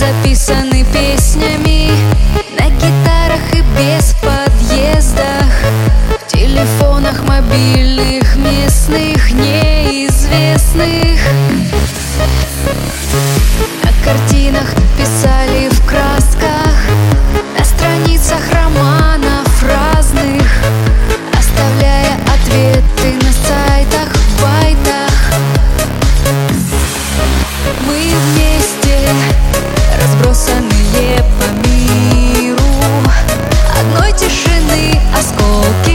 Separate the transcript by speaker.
Speaker 1: записаны песнями. осколки.